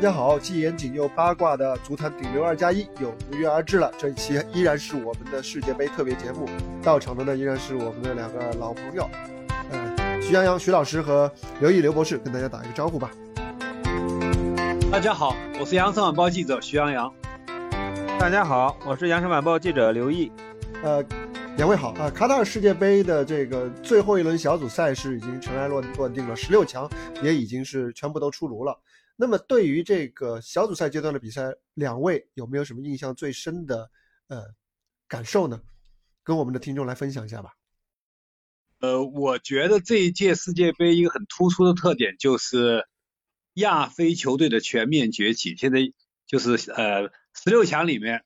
家好，既严谨又八卦的足坛顶流二加一又如约而至了。这一期依然是我们的世界杯特别节目，到场的呢依然是我们的两个老朋友，呃，徐阳阳徐老师和刘毅刘博士，跟大家打一个招呼吧。大家好，我是羊城晚报记者徐阳阳。大家好，我是羊城晚报记者刘毅。呃，两位好啊！卡塔尔世界杯的这个最后一轮小组赛是已经尘埃落落定了，十六强也已经是全部都出炉了。那么对于这个小组赛阶段的比赛，两位有没有什么印象最深的呃感受呢？跟我们的听众来分享一下吧。呃，我觉得这一届世界杯一个很突出的特点就是亚非球队的全面崛起。现在就是呃十六强里面，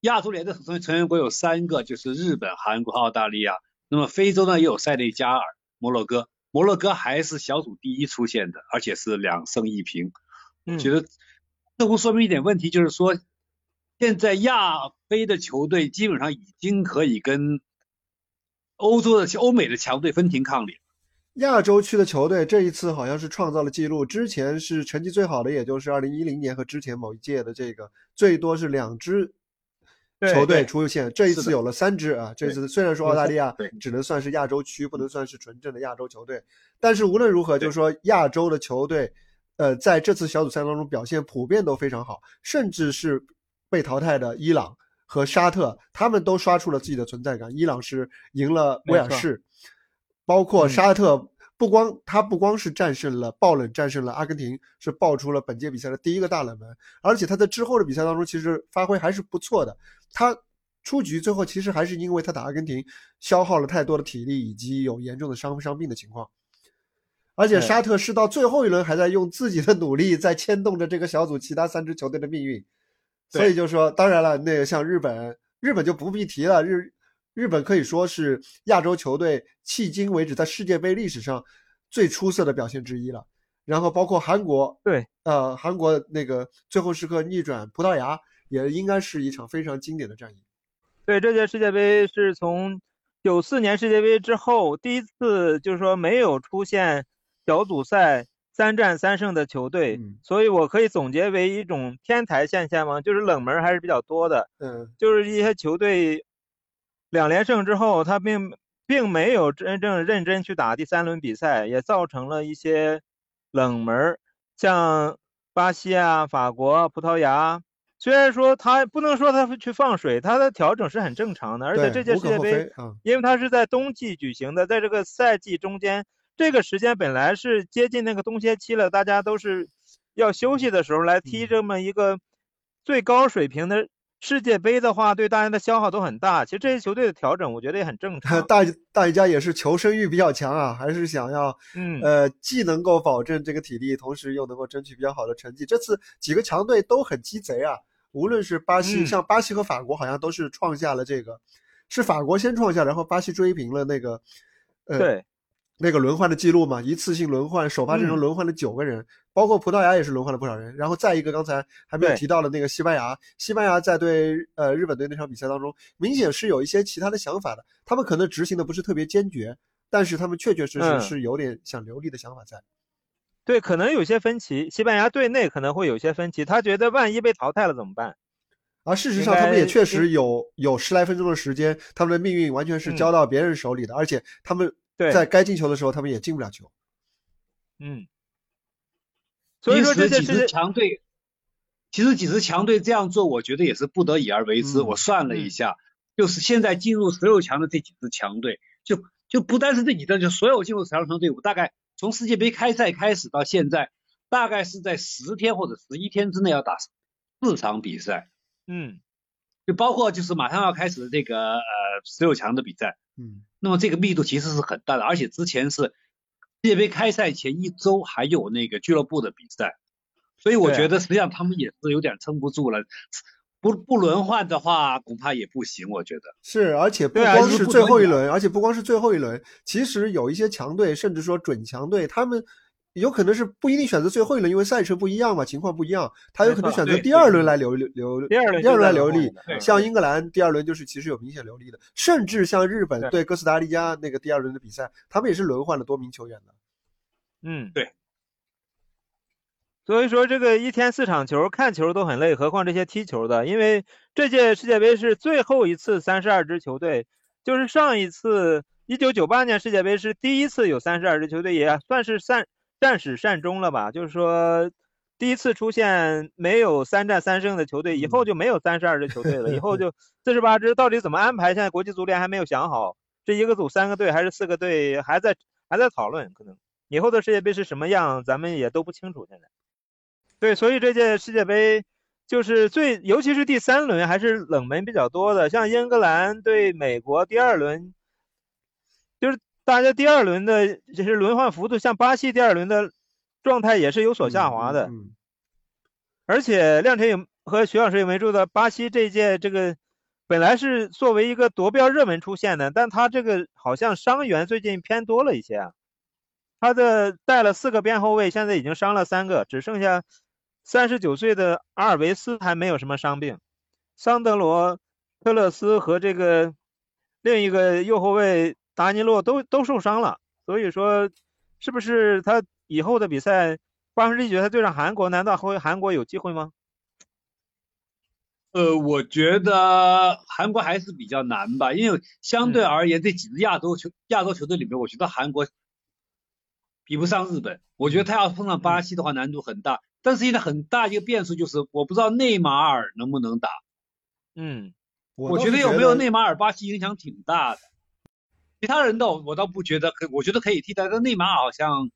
亚足联的成成员国有三个，就是日本、韩国、澳大利亚。那么非洲呢也有塞内加尔、摩洛哥。摩洛哥还是小组第一出现的，而且是两胜一平。我觉得似乎说明一点问题，就是说现在亚非的球队基本上已经可以跟欧洲的、欧美的强队分庭抗礼。亚洲区的球队这一次好像是创造了记录，之前是成绩最好的，也就是二零一零年和之前某一届的这个，最多是两支。球队出现，这一次有了三支啊！这次虽然说澳大利亚只能算是亚洲区，不能算是纯正的亚洲球队，但是无论如何，就是说亚洲的球队，呃，在这次小组赛当中表现普遍都非常好，甚至是被淘汰的伊朗和沙特，他们都刷出了自己的存在感。伊朗是赢了威尔士，包括沙特。不光他不光是战胜了爆冷，战胜了阿根廷，是爆出了本届比赛的第一个大冷门，而且他在之后的比赛当中其实发挥还是不错的。他出局最后其实还是因为他打阿根廷消耗了太多的体力，以及有严重的伤伤病的情况。而且沙特是到最后一轮还在用自己的努力在牵动着这个小组其他三支球队的命运。所以就说，当然了，那个像日本，日本就不必提了，日。日本可以说是亚洲球队迄今为止在世界杯历史上最出色的表现之一了。然后包括韩国，对，呃，韩国那个最后时刻逆转葡萄牙，也应该是一场非常经典的战役。对，这届世界杯是从九四年世界杯之后第一次，就是说没有出现小组赛三战三胜的球队，所以我可以总结为一种天才现象吗，就是冷门还是比较多的。嗯，就是一些球队。两连胜之后，他并并没有真正认真去打第三轮比赛，也造成了一些冷门，像巴西啊、法国、葡萄牙。虽然说他不能说他去放水，他的调整是很正常的。而且这届世界杯，因为它是在冬季举行的，在这个赛季中间，这个时间本来是接近那个冬歇期了，大家都是要休息的时候来踢这么一个最高水平的。世界杯的话，对大家的消耗都很大。其实这些球队的调整，我觉得也很正常。大大家也是求生欲比较强啊，还是想要，嗯，呃，既能够保证这个体力，同时又能够争取比较好的成绩。这次几个强队都很鸡贼啊，无论是巴西，像巴西和法国，好像都是创下了这个，是法国先创下，然后巴西追平了那个，呃，对。那个轮换的记录嘛，一次性轮换首发阵容轮换了九个人，包括葡萄牙也是轮换了不少人。然后再一个，刚才还没有提到的那个西班牙，西班牙在对呃日本队那场比赛当中，明显是有一些其他的想法的。他们可能执行的不是特别坚决，但是他们确确实实是有点想留力的想法在。对，可能有些分歧，西班牙队内可能会有些分歧，他觉得万一被淘汰了怎么办？而事实上，他们也确实有有十来分钟的时间，他们的命运完全是交到别人手里的，而且他们。在该进球的时候，他们也进不了球。嗯，所以说这几支强队，其实几支强队这样做，我觉得也是不得已而为之。我算了一下，就是现在进入十六强的这几支强队，就就不单是这几支，就所有进入十六强队伍，大概从世界杯开赛开始到现在，大概是在十天或者十一天之内要打四场比赛。嗯，就包括就是马上要开始的这个呃十六强的比赛。嗯。那么这个密度其实是很大的，而且之前是世界杯开赛前一周还有那个俱乐部的比赛，所以我觉得实际上他们也是有点撑不住了。不不轮换的话，恐怕也不行。我觉得是，而且不光是最后一轮，而且不光是最后一轮，其实有一些强队，甚至说准强队，他们。有可能是不一定选择最后一轮，因为赛程不一样嘛，情况不一样，他有可能选择第二轮来留留留第二轮第二轮来留力。像英格兰第二轮就是其实有明显留力的，甚至像日本对哥斯达黎加那个第二轮的比赛，他们也是轮换了多名球员的。嗯，对。所以说这个一天四场球，看球都很累，何况这些踢球的。因为这届世界杯是最后一次三十二支球队，就是上一次一九九八年世界杯是第一次有三十二支球队，也算是善战始善终了吧。就是说第一次出现没有三战三胜的球队，以后就没有三十二支球队了，以后 就四十八支，到底怎么安排？现在国际足联还没有想好，这一个组三个队还是四个队，还在还在讨论，可能以后的世界杯是什么样，咱们也都不清楚现在。对，所以这届世界杯就是最，尤其是第三轮还是冷门比较多的，像英格兰对美国第二轮，就是大家第二轮的就是轮换幅度，像巴西第二轮的状态也是有所下滑的。嗯。而且亮晨和徐老师也没注意到，巴西这届这个本来是作为一个夺标热门出现的，但他这个好像伤员最近偏多了一些啊，他的带了四个边后卫，现在已经伤了三个，只剩下。三十九岁的阿尔维斯还没有什么伤病，桑德罗、特勒斯和这个另一个右后卫达尼洛都都受伤了，所以说是不是他以后的比赛八分之一决赛对上韩国，难道会韩国有机会吗？呃，我觉得韩国还是比较难吧，因为相对而言这几支亚洲球亚洲球队里面，我觉得韩国比不上日本，我觉得他要碰上巴西的话难度很大。但是现在很大一个变数就是，我不知道内马尔能不能打。嗯，我觉得有没有内马尔，巴西影响挺大的。其他人倒我倒不觉得可，我觉得可以替代，但内马尔好像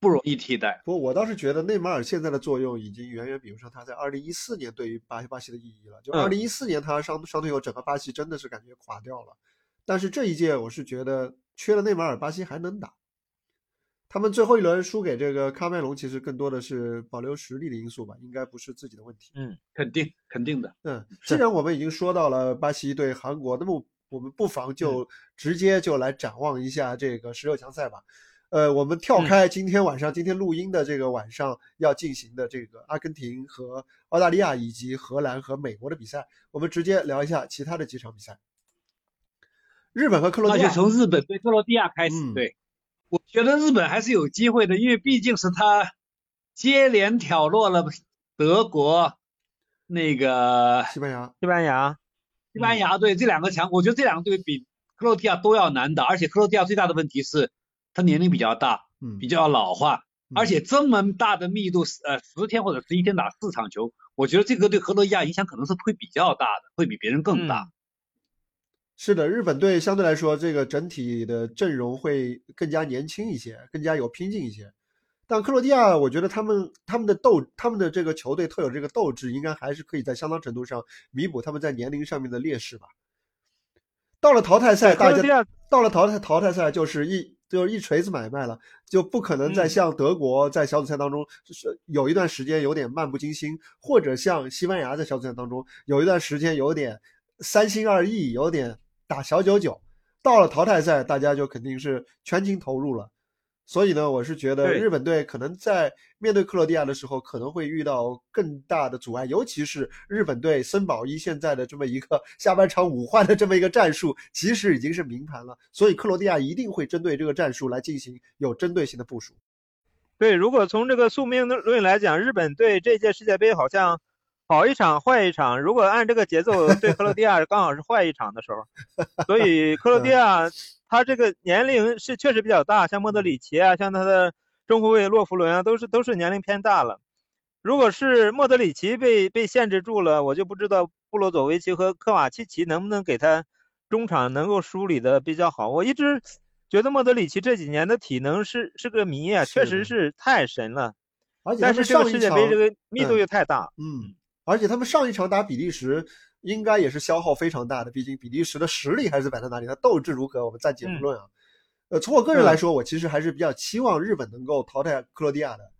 不容易替代。不，我倒是觉得内马尔现在的作用已经远远比不上他在二零一四年对于巴巴西的意义了。就二零一四年他伤伤退后，整个巴西真的是感觉垮掉了。但是这一届我是觉得缺了内马尔，巴西还能打。他们最后一轮输给这个喀麦隆，其实更多的是保留实力的因素吧，应该不是自己的问题。嗯，肯定肯定的。嗯，既然我们已经说到了巴西对韩国，那么我们不妨就直接就来展望一下这个十六强赛吧。呃，我们跳开今天晚上今天录音的这个晚上要进行的这个阿根廷和澳大利亚以及荷兰和美国的比赛，我们直接聊一下其他的几场比赛。日本和克罗地亚，那就从日本对克罗地亚开始。对。我觉得日本还是有机会的，因为毕竟是他接连挑落了德国、那个西班牙、西班牙、西班牙队这两个强。我觉得这两个队比克罗地亚都要难打，而且克罗地亚最大的问题是他年龄比较大，嗯，比较老化，而且这么大的密度，呃，十天或者十一天打四场球，我觉得这个对克罗地亚影响可能是会比较大的，会比别人更大。是的，日本队相对来说，这个整体的阵容会更加年轻一些，更加有拼劲一些。但克罗地亚，我觉得他们他们的斗，他们的这个球队特有这个斗志，应该还是可以在相当程度上弥补他们在年龄上面的劣势吧。到了淘汰赛，大家到了淘汰淘汰赛就是一就是一锤子买卖了，就不可能再像德国在小组赛当中是有一段时间有点漫不经心，或者像西班牙在小组赛当中有一段时间有点三心二意，有点。打小九九，到了淘汰赛，大家就肯定是全情投入了。所以呢，我是觉得日本队可能在面对克罗地亚的时候，可能会遇到更大的阻碍，尤其是日本队森保一现在的这么一个 下半场五换的这么一个战术，其实已经是明盘了。所以克罗地亚一定会针对这个战术来进行有针对性的部署。对，如果从这个宿命论来讲，日本队这届世界杯好像。好一场坏一场，如果按这个节奏对克罗地亚刚好是坏一场的时候，所以克罗地 亚他这个年龄是确实比较大，像莫德里奇啊，像他的中后卫洛弗伦啊，都是都是年龄偏大了。如果是莫德里奇被被限制住了，我就不知道布罗佐维奇和科瓦契奇能不能给他中场能够梳理的比较好。我一直觉得莫德里奇这几年的体能是是个谜啊，确实是太神了。但是这个世界杯这个密度又太大，嗯。而且他们上一场打比利时，应该也是消耗非常大的。毕竟比利时的实力还是摆在那里，他斗志如何，我们暂且不论啊。呃，从我个人来说，我其实还是比较期望日本能够淘汰克罗地亚的。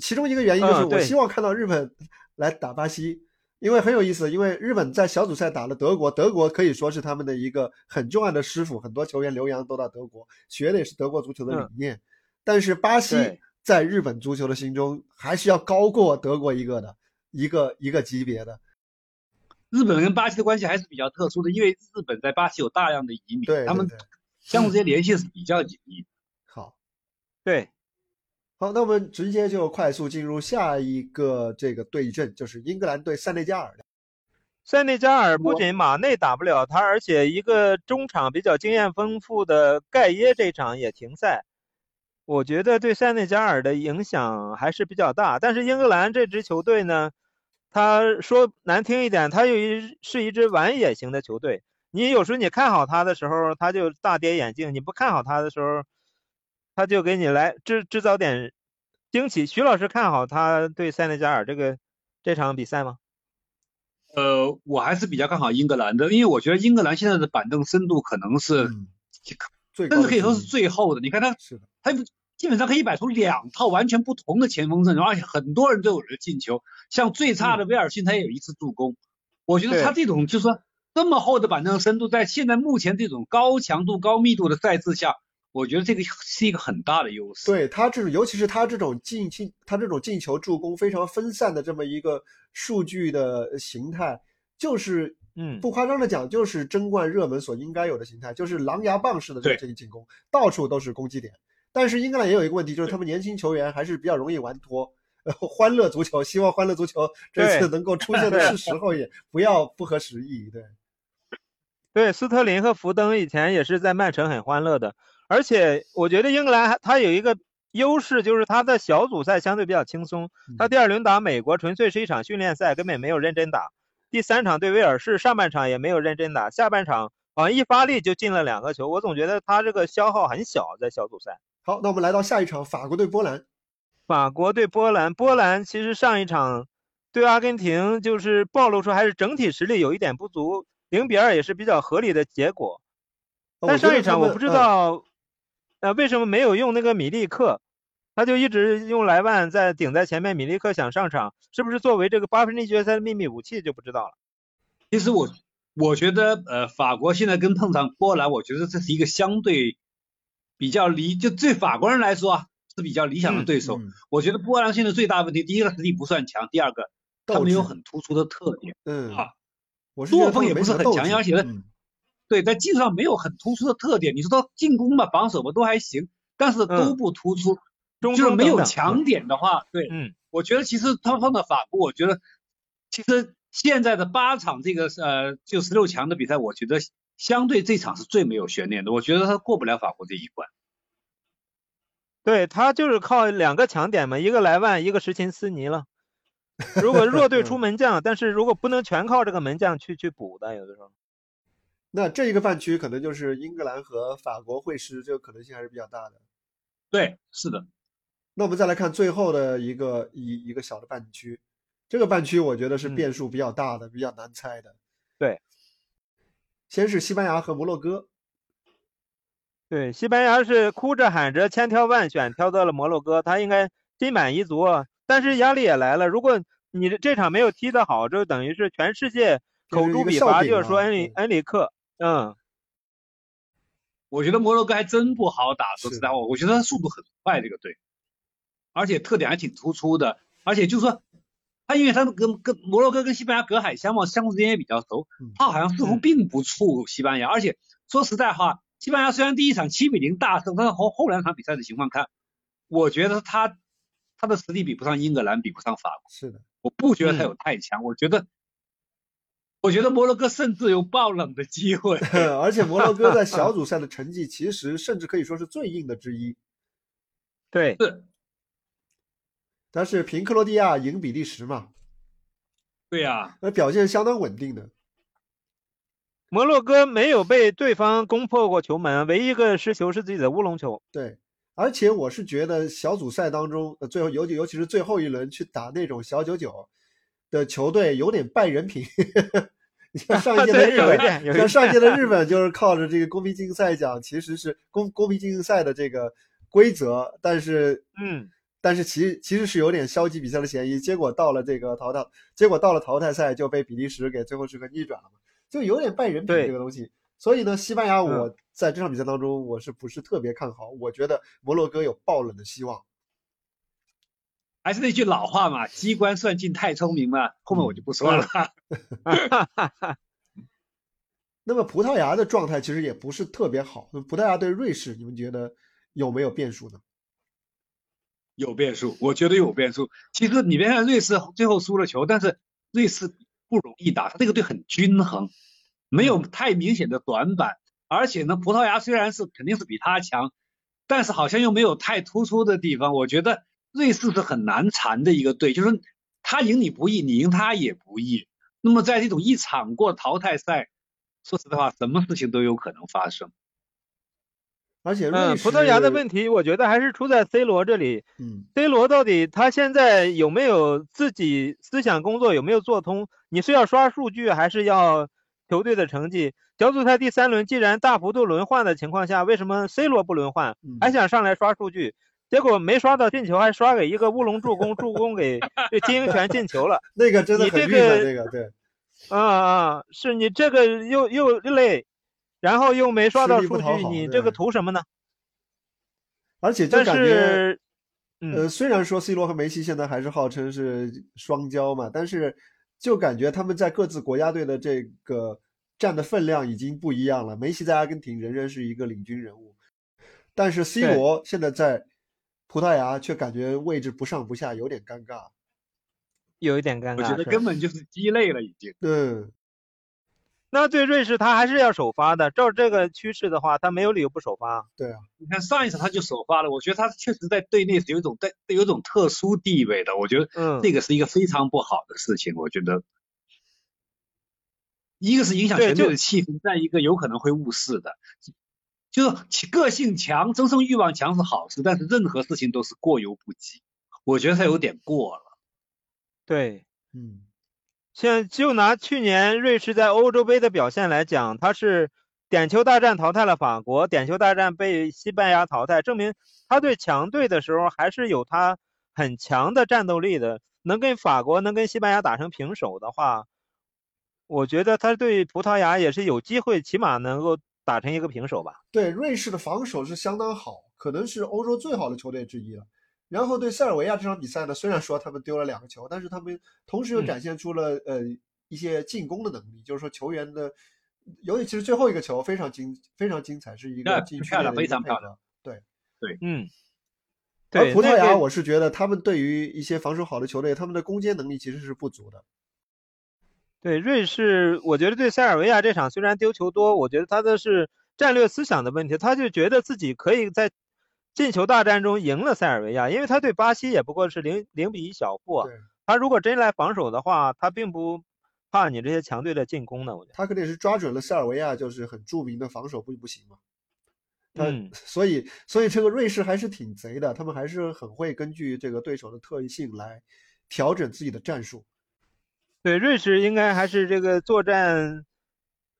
其中一个原因就是我希望看到日本来打巴西，因为很有意思。因为日本在小组赛打了德国，德国可以说是他们的一个很重要的师傅，很多球员留洋都到德国学的也是德国足球的理念。但是巴西在日本足球的心中还是要高过德国一个的。一个一个级别的，日本跟巴西的关系还是比较特殊的，因为日本在巴西有大量的移民，对，他们相互之间联系是比较紧密。好，对，好，那我们直接就快速进入下一个这个对阵，就是英格兰对塞内加尔。塞内加尔不仅马内打不了他，而且一个中场比较经验丰富的盖耶这场也停赛，我觉得对塞内加尔的影响还是比较大。但是英格兰这支球队呢，他说难听一点，他有一是一支玩野型的球队。你有时候你看好他的时候，他就大跌眼镜；你不看好他的时候，他就给你来制制造点惊喜。徐老师看好他对塞内加尔这个这场比赛吗？呃，我还是比较看好英格兰的，因为我觉得英格兰现在的板凳深度可能是，甚至可以说是最厚的。你看他，他基本上可以摆出两套完全不同的前锋阵容，而且很多人都有了进球。像最差的威尔逊，他也有一次助攻。我觉得他这种就是说这么厚的板凳深度，在现在目前这种高强度、高密度的赛制下，我觉得这个是一个很大的优势。对他这种，尤其是他这种进进，他这种进球助攻非常分散的这么一个。数据的形态就是，嗯，不夸张的讲，就是争冠热门所应该有的形态，就是狼牙棒式的这个进攻，到处都是攻击点。但是英格兰也有一个问题，就是他们年轻球员还是比较容易玩脱。呃，欢乐足球，希望欢乐足球这次能够出现的是时候，也不要不合时宜。对，对，斯特林和福登以前也是在曼城很欢乐的，而且我觉得英格兰他有一个。优势就是他的小组赛相对比较轻松，他第二轮打美国纯粹是一场训练赛，根本没有认真打。第三场对威尔士，上半场也没有认真打，下半场好像一发力就进了两个球。我总觉得他这个消耗很小，在小组赛。好，那我们来到下一场，法国对波兰。法国对波兰，波兰其实上一场对阿根廷就是暴露出还是整体实力有一点不足，零比二也是比较合理的结果。但上一场我不知道。呃为什么没有用那个米利克？他就一直用莱万在顶在前面，米利克想上场，是不是作为这个八分之一决赛的秘密武器就不知道了。其实我我觉得，呃，法国现在跟碰上波兰，我觉得这是一个相对比较理，就对法国人来说啊是比较理想的对手。我觉得波兰现在最大问题，第一个实力不算强，第二个他没有很突出的特点。嗯。啊，作风也不是很强，而且。对，在技术上没有很突出的特点。你说他进攻吧、防守吧都还行，但是都不突出，就是没有强点的话，对，嗯，我觉得其实他放到法国，我觉得其实现在的八场这个呃就十六强的比赛，我觉得相对这场是最没有悬念的。我觉得他过不了法国这一关。对他就是靠两个强点嘛，一个莱万，一个什琴斯尼了。如果弱队出门将，但是如果不能全靠这个门将去去补的，有的时候。那这一个半区可能就是英格兰和法国会师，这个可能性还是比较大的。对，是的。那我们再来看最后的一个一一个小的半区，这个半区我觉得是变数比较大的，比较难猜的。对，先是西班牙和摩洛哥。对，西班牙是哭着喊着千挑万选挑到了摩洛哥，他应该心满意足。但是压力也来了，如果你这场没有踢得好，就等于是全世界。口诛笔伐，就是说恩里恩里克，嗯，我觉得摩洛哥还真不好打，说实在话，我觉得他速度很快，这个队，而且特点还挺突出的，而且就是说，他因为他跟跟摩洛哥跟西班牙隔海相望，相互之间也比较熟，他好像似乎并不怵西班牙，而且说实在话，西班牙虽然第一场七比零大胜，但是后后两场比赛的情况看，我觉得他他的实力比不上英格兰，比不上法国，是的，我不觉得他有太强，我觉得。我觉得摩洛哥甚至有爆冷的机会，而且摩洛哥在小 组赛的成绩其实甚至可以说是最硬的之一。对，是。但是凭克罗地亚赢比利时嘛？对呀，那表现相当稳定的。摩洛哥没有被对方攻破过球门，唯一一个失球是自己的乌龙球。对，而且我是觉得小组赛当中，最后尤其尤其是最后一轮去打那种小九九。的球队有点败人品，像上一届的日本，像上一届的日本就是靠着这个公平竞赛奖，其实是公公平竞赛的这个规则，但是嗯，但是其其实是有点消极比赛的嫌疑。结果到了这个淘汰，结果到了淘汰赛就被比利时给最后是个逆转了嘛，就有点败人品这个东西。所以呢，西班牙我在这场比赛当中我是不是特别看好？我觉得摩洛哥有爆冷的希望。还是那句老话嘛，机关算尽太聪明嘛，后面我就不说了。那么葡萄牙的状态其实也不是特别好。那葡萄牙对瑞士，你们觉得有没有变数呢？有变数，我觉得有变数。其实你别看瑞士最后输了球，但是瑞士不容易打，他这个队很均衡，没有太明显的短板。而且呢，葡萄牙虽然是肯定是比他强，但是好像又没有太突出的地方。我觉得瑞士是很难缠的一个队，就是他赢你不易，你赢他也不易。那么在这种一场过淘汰赛，说实话，什么事情都有可能发生。而且，嗯，葡萄牙的问题，我觉得还是出在 C 罗这里。嗯，C 罗到底他现在有没有自己思想工作有没有做通？你是要刷数据，还是要球队的成绩？小组赛第三轮既然大幅度轮换的情况下，为什么 C 罗不轮换，还想上来刷数据？结果没刷到进球，还刷给一个乌龙助攻，助攻给 这金英权进球了。那个真的很郁闷，那个对。啊啊，是你这个又又累。然后又没刷到数据，你这个图什么呢？而且就感觉，呃，虽然说 C 罗和梅西现在还是号称是双骄嘛，但是就感觉他们在各自国家队的这个占的分量已经不一样了。梅西在阿根廷仍然是一个领军人物，但是 C 罗现在在葡萄牙却感觉位置不上不下，有点尴尬，有一点尴尬。我觉得根本就是鸡肋了，已经。嗯。那对瑞士，他还是要首发的。照这个趋势的话，他没有理由不首发。对啊，你看上一场他就首发了，我觉得他确实在队内是有一种在有一种特殊地位的。我觉得这个是一个非常不好的事情。我觉得，一个是影响全队的气氛，再一个有可能会误事的。就是个性强、争胜欲望强是好事，但是任何事情都是过犹不及。我觉得他有点过了。对，嗯。像就拿去年瑞士在欧洲杯的表现来讲，他是点球大战淘汰了法国，点球大战被西班牙淘汰，证明他对强队的时候还是有他很强的战斗力的。能跟法国、能跟西班牙打成平手的话，我觉得他对葡萄牙也是有机会，起码能够打成一个平手吧。对，瑞士的防守是相当好，可能是欧洲最好的球队之一了。然后对塞尔维亚这场比赛呢，虽然说他们丢了两个球，但是他们同时又展现出了呃一些进攻的能力，就是说球员的，尤其其实最后一个球非常精非常精彩，是一个禁区的非常漂亮。对对，嗯。而葡萄牙，我是觉得他们对于一些防守好的球队，他们的攻坚能力其实是不足的。对瑞士，我觉得对塞尔维亚这场虽然丢球多，我觉得他的是战略思想的问题，他就觉得自己可以在。进球大战中赢了塞尔维亚，因为他对巴西也不过是零零比一小负。他如果真来防守的话，他并不怕你这些强队的进攻呢。我觉得他肯定是抓准了塞尔维亚就是很著名的防守不不行嘛。嗯，所以所以这个瑞士还是挺贼的，他们还是很会根据这个对手的特异性来调整自己的战术。对，瑞士应该还是这个作战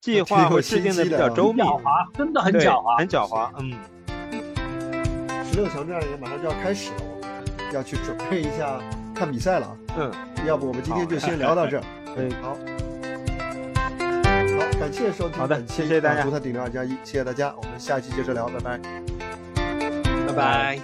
计划会制定的比较周密，狡猾，真的很狡猾，很狡猾。嗯。十六强战也马上就要开始了我们要去准备一下看比赛了啊嗯。要不我们今天就先聊到这儿以 好。好感谢收听好的谢谢大家足他顶流二加一谢谢大家我们下期接着聊拜拜。拜拜。